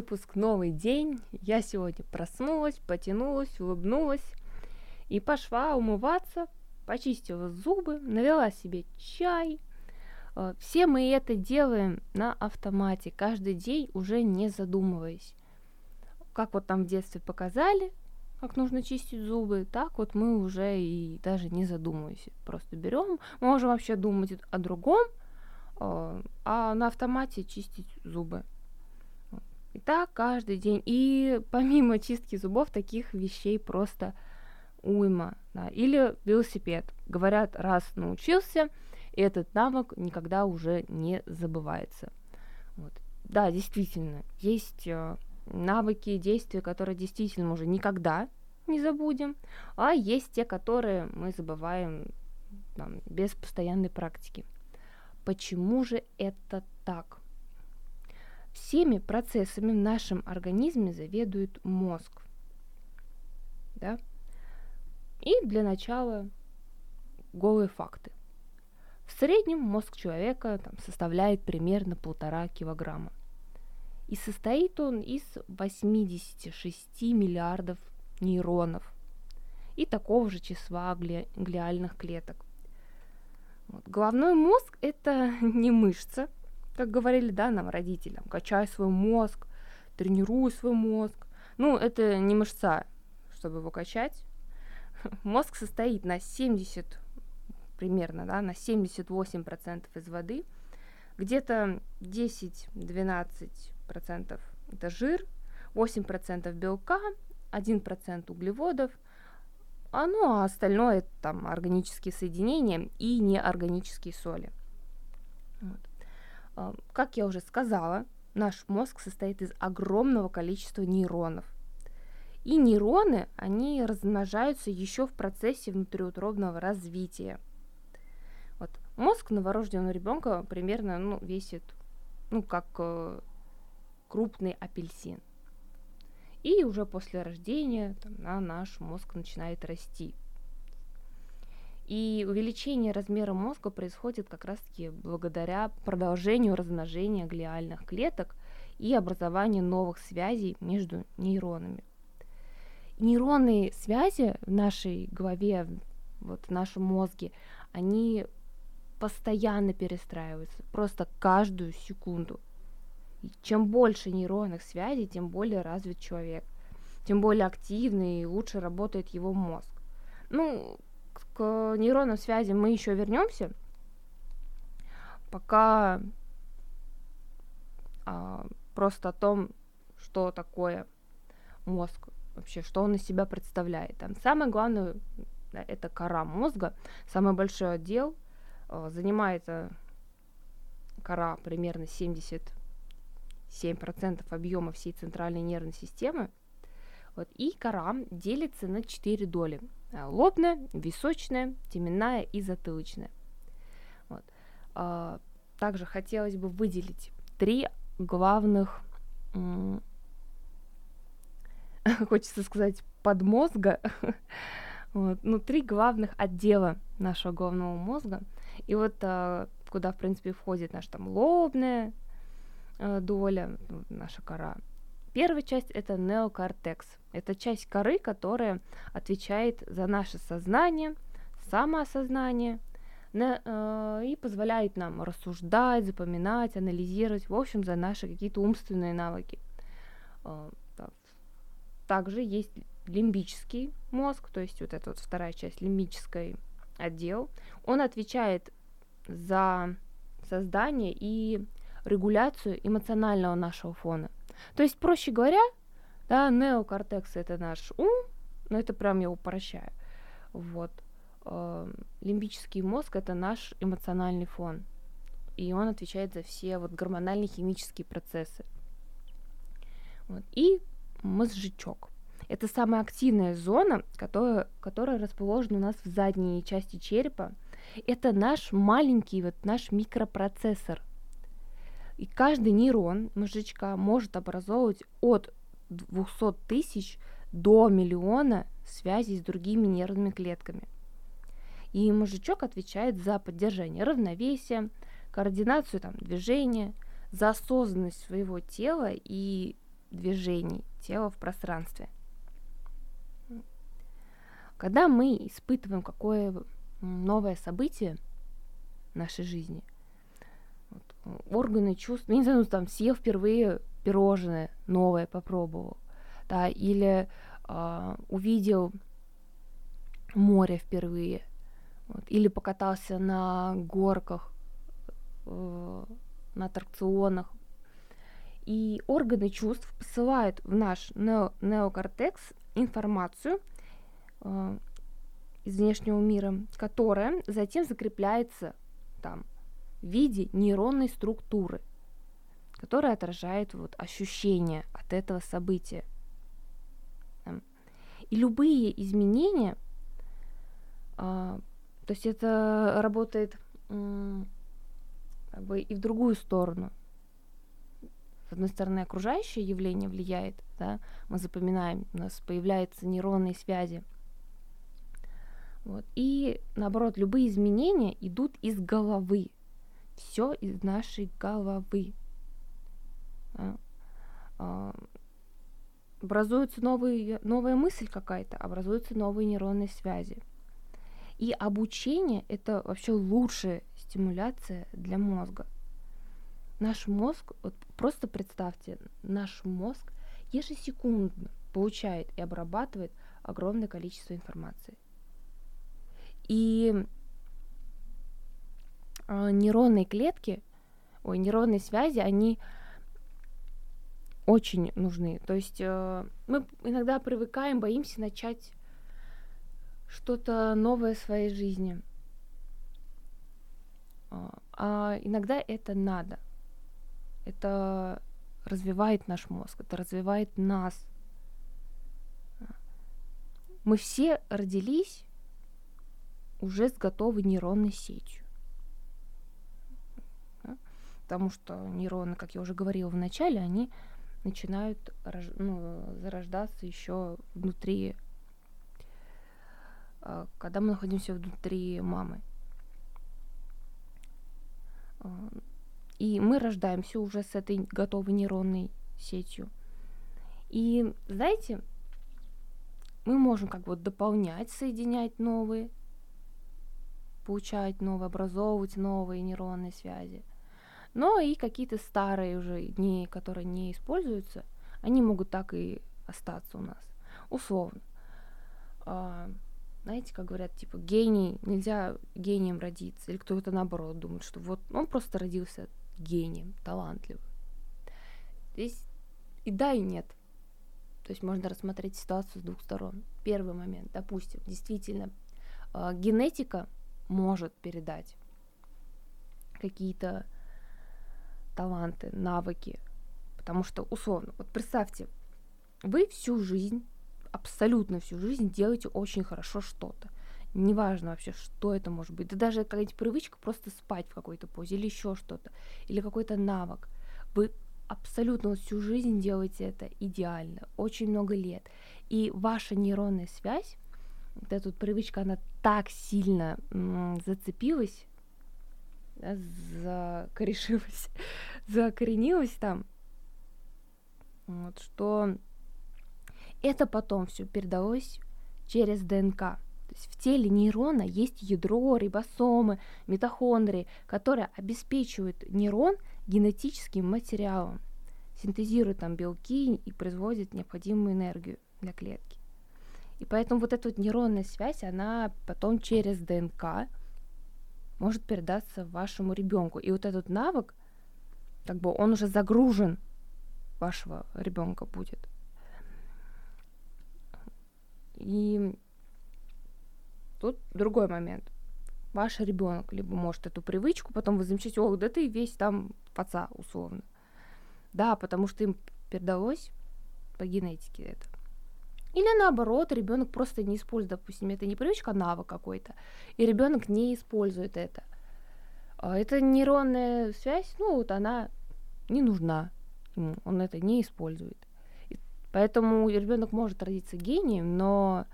выпуск, новый день. Я сегодня проснулась, потянулась, улыбнулась и пошла умываться, почистила зубы, навела себе чай. Э, все мы это делаем на автомате, каждый день уже не задумываясь. Как вот там в детстве показали, как нужно чистить зубы, так вот мы уже и даже не задумываясь, просто берем, можем вообще думать о другом, э, а на автомате чистить зубы. И так каждый день. И помимо чистки зубов, таких вещей просто уйма. Да. Или велосипед. Говорят, раз научился, этот навык никогда уже не забывается. Вот. Да, действительно, есть э, навыки, действия, которые действительно уже никогда не забудем, а есть те, которые мы забываем там, без постоянной практики. Почему же это так? Всеми процессами в нашем организме заведует мозг. Да? И для начала голые факты. В среднем мозг человека там, составляет примерно полтора килограмма. И состоит он из 86 миллиардов нейронов и такого же числа гли- глиальных клеток. Вот. Головной мозг – это не мышца, как говорили, да, нам родителям, качай свой мозг, тренируй свой мозг. Ну, это не мышца, чтобы его качать. Мозг состоит на 70, примерно, да, на 78% из воды, где-то 10-12% это жир, 8% белка, 1% углеводов, а ну а остальное это там органические соединения и неорганические соли. Вот. А, как я уже сказала, наш мозг состоит из огромного количества нейронов. И нейроны, они размножаются еще в процессе внутриутробного развития. Вот. Мозг новорожденного ребенка примерно ну, весит, ну, как э, крупный апельсин. И уже после рождения там, на наш мозг начинает расти. И увеличение размера мозга происходит как раз-таки благодаря продолжению размножения глиальных клеток и образованию новых связей между нейронами. Нейронные связи в нашей голове, вот в нашем мозге, они постоянно перестраиваются, просто каждую секунду. И чем больше нейронных связей, тем более развит человек, тем более активный и лучше работает его мозг. Ну, к нейронным связям мы еще вернемся. Пока а, просто о том, что такое мозг, вообще, что он из себя представляет. Там самое главное да, это кора мозга, самый большой отдел а, занимает кора примерно 77% объема всей центральной нервной системы. Вот, и кора делится на 4 доли. Э, лобная, височная, теменная и затылочная. Вот. А, также хотелось бы выделить три главных, хочется сказать, подмозга, вот, ну, три главных отдела нашего головного мозга. И вот а, куда, в принципе, входит наша там лобная а, доля, наша кора, Первая часть это неокортекс. Это часть коры, которая отвечает за наше сознание, самоосознание на, э, и позволяет нам рассуждать, запоминать, анализировать, в общем, за наши какие-то умственные навыки. Э, да. Также есть лимбический мозг, то есть вот эта вот вторая часть, лимбический отдел. Он отвечает за создание и регуляцию эмоционального нашего фона. То есть, проще говоря, да, неокортекс это наш ум, но это прям я упрощаю. Вот. Э, лимбический мозг это наш эмоциональный фон. И он отвечает за все вот гормональные химические процессы. Вот. И мозжечок. Это самая активная зона, которая, которая расположена у нас в задней части черепа. Это наш маленький, вот наш микропроцессор – и каждый нейрон мозжечка может образовывать от 200 тысяч до миллиона связей с другими нервными клетками. И мозжечок отвечает за поддержание равновесия, координацию там, движения, за осознанность своего тела и движений тела в пространстве. Когда мы испытываем какое новое событие в нашей жизни, органы чувств, ну, не знаю, ну, там, съел впервые пирожное новое, попробовал, да, или э, увидел море впервые, вот, или покатался на горках, э, на аттракционах. И органы чувств посылают в наш нео- неокортекс информацию э, из внешнего мира, которая затем закрепляется там в виде нейронной структуры, которая отражает вот ощущения от этого события. И любые изменения, а, то есть это работает как бы и в другую сторону. С одной стороны, окружающее явление влияет, да, мы запоминаем, у нас появляются нейронные связи. Вот. И наоборот, любые изменения идут из головы. Все из нашей головы. Да. А, образуется новый, новая мысль какая-то, образуются новые нейронные связи. И обучение — это вообще лучшая стимуляция для мозга. Наш мозг, вот просто представьте, наш мозг ежесекундно получает и обрабатывает огромное количество информации. И нейронные клетки, ой, нейронные связи, они очень нужны. То есть э, мы иногда привыкаем, боимся начать что-то новое в своей жизни. А, а иногда это надо. Это развивает наш мозг, это развивает нас. Мы все родились уже с готовой нейронной сетью. Потому что нейроны, как я уже говорила в начале, они начинают ну, зарождаться еще внутри, а, когда мы находимся внутри мамы. А, и мы рождаемся уже с этой готовой нейронной сетью. И знаете, мы можем как бы дополнять, соединять новые, получать новые, образовывать новые нейронные связи. Но и какие-то старые уже, не, которые не используются, они могут так и остаться у нас. Условно. А, знаете, как говорят, типа, гений, нельзя гением родиться. Или кто-то наоборот думает, что вот он просто родился гением, талантливым. Здесь и да, и нет. То есть можно рассмотреть ситуацию с двух сторон. Первый момент, допустим, действительно, э, генетика может передать какие-то таланты, навыки. Потому что, условно, вот представьте, вы всю жизнь, абсолютно всю жизнь делаете очень хорошо что-то. Неважно вообще, что это может быть. Да даже какая-нибудь привычка просто спать в какой-то позе или еще что-то. Или какой-то навык. Вы абсолютно всю жизнь делаете это идеально, очень много лет. И ваша нейронная связь, вот эта вот привычка, она так сильно м- зацепилась закорешилась, закоренилась там, вот, что это потом все передалось через ДНК. То есть в теле нейрона есть ядро, рибосомы, митохондрии, которые обеспечивают нейрон генетическим материалом, синтезируют там белки и производят необходимую энергию для клетки. И поэтому вот эта вот нейронная связь, она потом через ДНК может передаться вашему ребенку. И вот этот навык, как бы он уже загружен вашего ребенка будет. И тут другой момент. Ваш ребенок либо может эту привычку, потом вы замечаете, о, да ты весь там паца, условно. Да, потому что им передалось по генетике это. Или наоборот, ребенок просто не использует, допустим, это не привычка, а навык какой-то, и ребенок не использует это. А эта нейронная связь, ну вот она не нужна он это не использует. Поэтому ребенок может родиться гением, но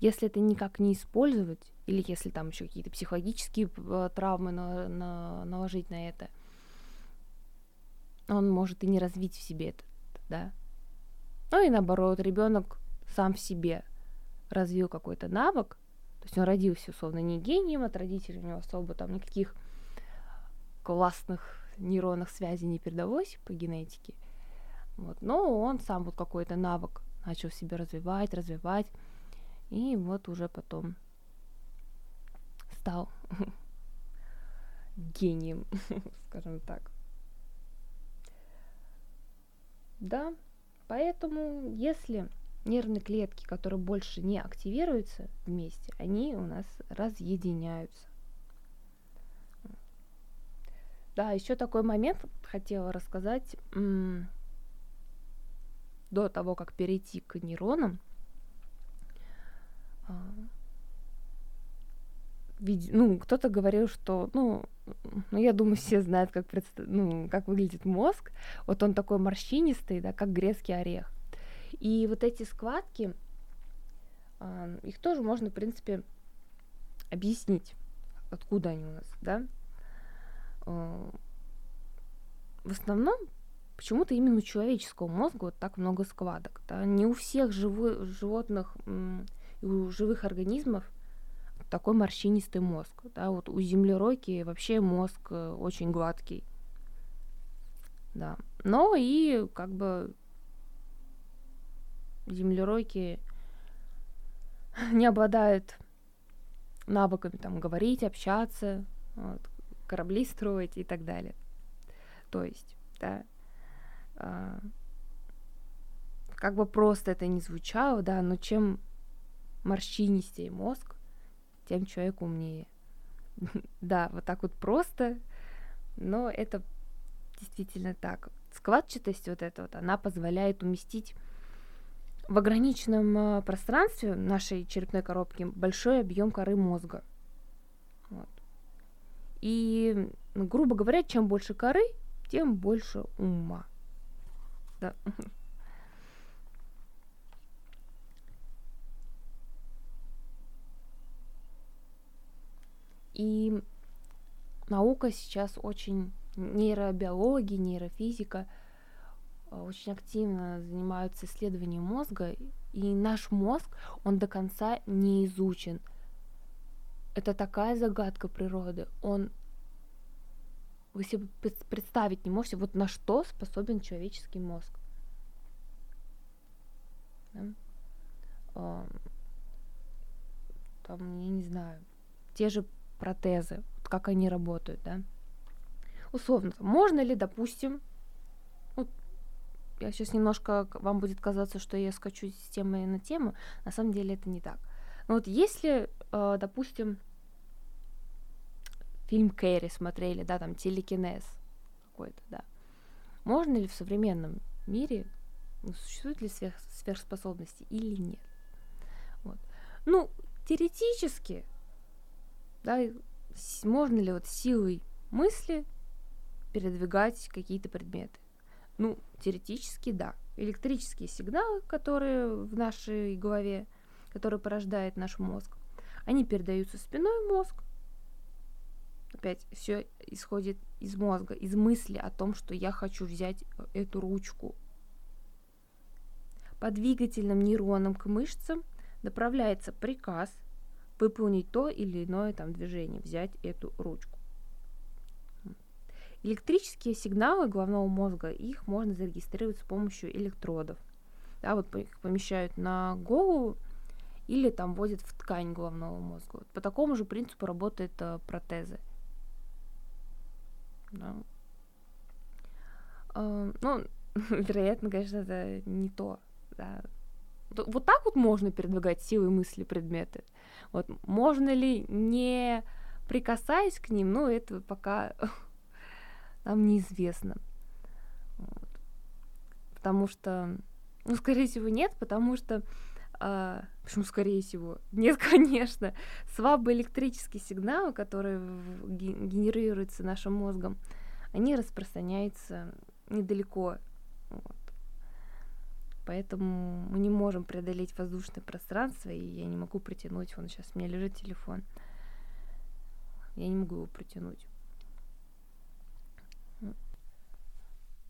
если это никак не использовать, или если там еще какие-то психологические э, травмы на, на, наложить на это, он может и не развить в себе это, да, Ну и наоборот, ребенок сам в себе развил какой-то навык, то есть он родился, условно, не гением, от родителей у него особо там никаких классных нейронных связей не передалось по генетике. Вот. Но он сам вот какой-то навык начал себе развивать, развивать. И вот уже потом стал гением, скажем так. Да, поэтому если нервные клетки, которые больше не активируются вместе, они у нас разъединяются. Да, еще такой момент хотела рассказать до того, как перейти к нейронам. А, ну, кто-то говорил, что, ну, ну, я думаю, все знают, как, предста- ну, как выглядит мозг. Вот он такой морщинистый, да, как грецкий орех. И вот эти складки, их тоже можно, в принципе, объяснить, откуда они у нас, да. Э, в основном, почему-то именно у человеческого мозга вот так много складок. Да? Не у всех живы, животных и у живых организмов такой морщинистый мозг. Да? Вот у землеройки вообще мозг э, очень гладкий. Да. Но и как бы землеройки не обладают навыками там говорить, общаться, вот, корабли строить и так далее. То есть, да, а, как бы просто это не звучало, да, но чем морщинистее мозг, тем человек умнее. да, вот так вот просто, но это действительно так. Складчатость вот эта вот, она позволяет уместить в ограниченном э, пространстве нашей черепной коробки большой объем коры мозга. Вот. И, грубо говоря, чем больше коры, тем больше ума. Да. И наука сейчас очень нейробиология, нейрофизика – очень активно занимаются исследованием мозга, и наш мозг, он до конца не изучен. Это такая загадка природы. Он вы себе представить не можете, вот на что способен человеческий мозг. Да? Там, я не знаю, те же протезы, вот как они работают, да. Условно, можно ли, допустим, я сейчас немножко вам будет казаться, что я скачу с темы на тему, на самом деле это не так. Но вот если, э, допустим, фильм Кэрри смотрели, да, там телекинез какой-то, да, можно ли в современном мире, ну, существуют ли сверх, сверхспособности или нет? Вот. Ну, теоретически, да, можно ли вот силой мысли передвигать какие-то предметы? Ну, теоретически да. Электрические сигналы, которые в нашей голове, которые порождает наш мозг, они передаются в спиной мозг. Опять все исходит из мозга, из мысли о том, что я хочу взять эту ручку. По двигательным нейронам к мышцам направляется приказ выполнить то или иное там движение, взять эту ручку. Электрические сигналы головного мозга, их можно зарегистрировать с помощью электродов. Да, вот их помещают на голову или там вводят в ткань головного мозга. По такому же принципу работают э, протезы. Да. Э, ну, вероятно, конечно, это не то. Да. Вот так вот можно передвигать силой мысли предметы. Вот можно ли не прикасаясь к ним, ну, это пока нам неизвестно. Вот. Потому что, ну, скорее всего, нет, потому что а, почему скорее всего? Нет, конечно. Слабые электрические сигналы, которые генерируются нашим мозгом, они распространяются недалеко. Вот. Поэтому мы не можем преодолеть воздушное пространство, и я не могу притянуть. Вон сейчас у меня лежит телефон. Я не могу его притянуть.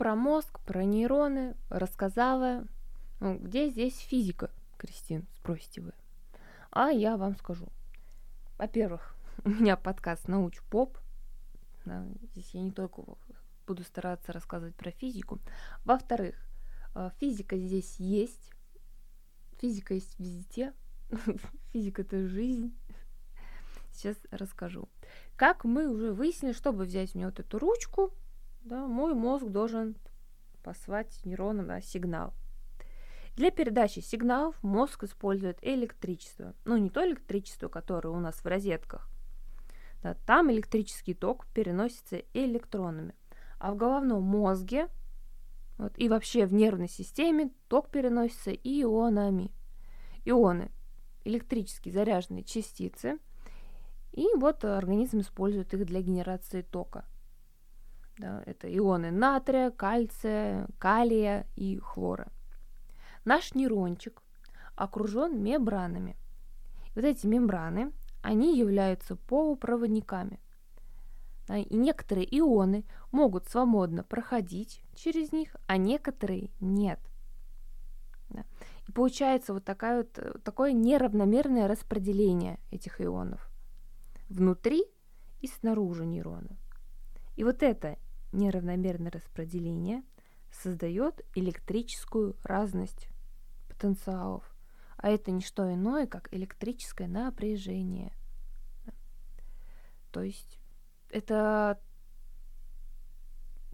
Про мозг, про нейроны рассказала, Ну, где здесь физика, Кристин, спросите вы? А я вам скажу. Во-первых, у меня подкаст «Науч поп». Да, здесь я не только буду стараться рассказывать про физику. Во-вторых, э, физика здесь есть. Физика есть везде. Физика — это жизнь. Сейчас расскажу. Как мы уже выяснили, чтобы взять мне вот эту ручку, да, мой мозг должен послать нейронам да, сигнал. Для передачи сигналов мозг использует электричество. Ну, не то электричество, которое у нас в розетках. Да, там электрический ток переносится электронами. А в головном мозге вот, и вообще в нервной системе ток переносится ионами. Ионы – электрически заряженные частицы. И вот организм использует их для генерации тока. Да, это ионы натрия, кальция, калия и хлора. Наш нейрончик окружен мембранами. Вот эти мембраны, они являются полупроводниками. И некоторые ионы могут свободно проходить через них, а некоторые нет. И получается вот такая вот, такое неравномерное распределение этих ионов внутри и снаружи нейрона. И вот это неравномерное распределение создает электрическую разность потенциалов, а это не что иное, как электрическое напряжение. То есть это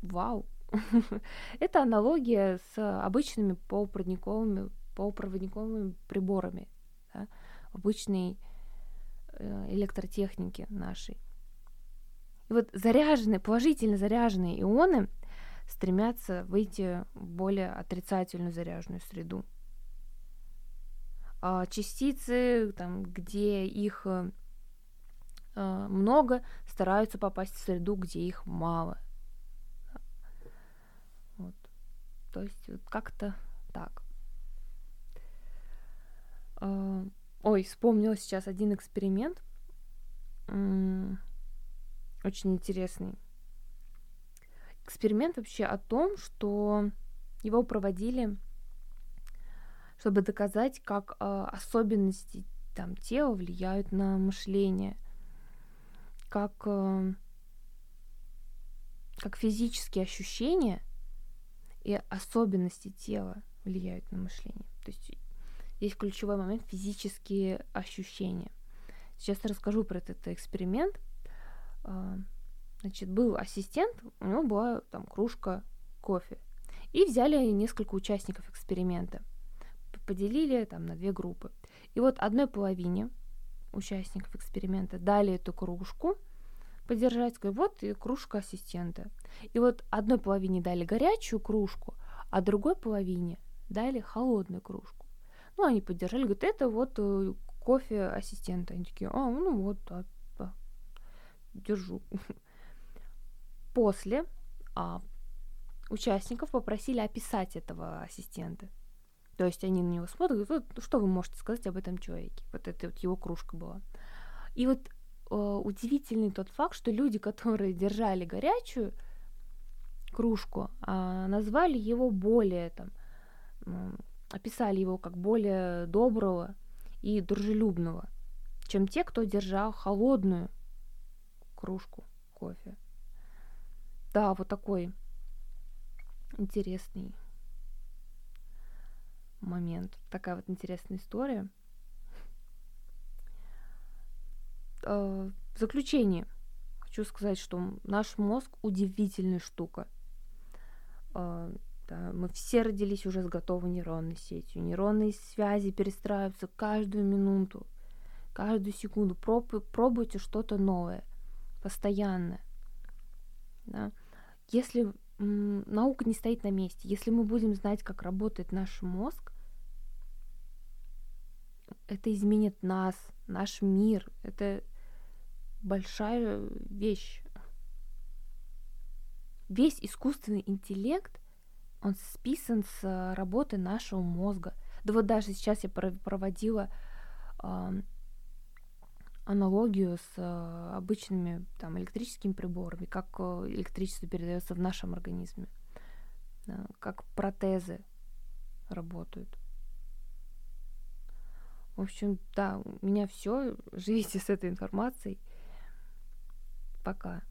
вау. это аналогия с обычными полупроводниковыми, полупроводниковыми приборами да, обычной э, электротехники нашей. И вот заряженные, положительно заряженные ионы стремятся выйти в более отрицательную заряженную среду. А частицы, там, где их э, э, много, стараются попасть в среду, где их мало. Вот. То есть вот как-то так. Э, ой, вспомнила сейчас один эксперимент очень интересный. Эксперимент вообще о том, что его проводили, чтобы доказать, как э, особенности там, тела влияют на мышление, как, э, как физические ощущения и особенности тела влияют на мышление. То есть здесь ключевой момент физические ощущения. Сейчас расскажу про этот эксперимент. А, значит, был ассистент, у него была там кружка кофе. И взяли несколько участников эксперимента, поделили там на две группы. И вот одной половине участников эксперимента дали эту кружку подержать, сказали, вот и кружка ассистента. И вот одной половине дали горячую кружку, а другой половине дали холодную кружку. Ну, они поддержали, говорят, это вот э, кофе ассистента. Они такие, а, ну вот, а держу. После а, участников попросили описать этого ассистента. То есть они на него смотрят, говорят, вот, что вы можете сказать об этом человеке? Вот это вот его кружка была. И вот э, удивительный тот факт, что люди, которые держали горячую кружку, э, назвали его более там, э, описали его как более доброго и дружелюбного, чем те, кто держал холодную кружку кофе. Да, вот такой интересный момент. Такая вот интересная история. Э, в заключение хочу сказать, что наш мозг удивительная штука. Э, да, мы все родились уже с готовой нейронной сетью. Нейронные связи перестраиваются каждую минуту, каждую секунду. пробуйте что-то новое – постоянно. Да? Если наука не стоит на месте, если мы будем знать, как работает наш мозг, это изменит нас, наш мир. Это большая вещь. Весь искусственный интеллект, он списан с работы нашего мозга. Да вот даже сейчас я проводила аналогию с э, обычными там, электрическими приборами, как э, электричество передается в нашем организме, как протезы. работают. В общем, да, у меня все. Живите с этой информацией. Пока.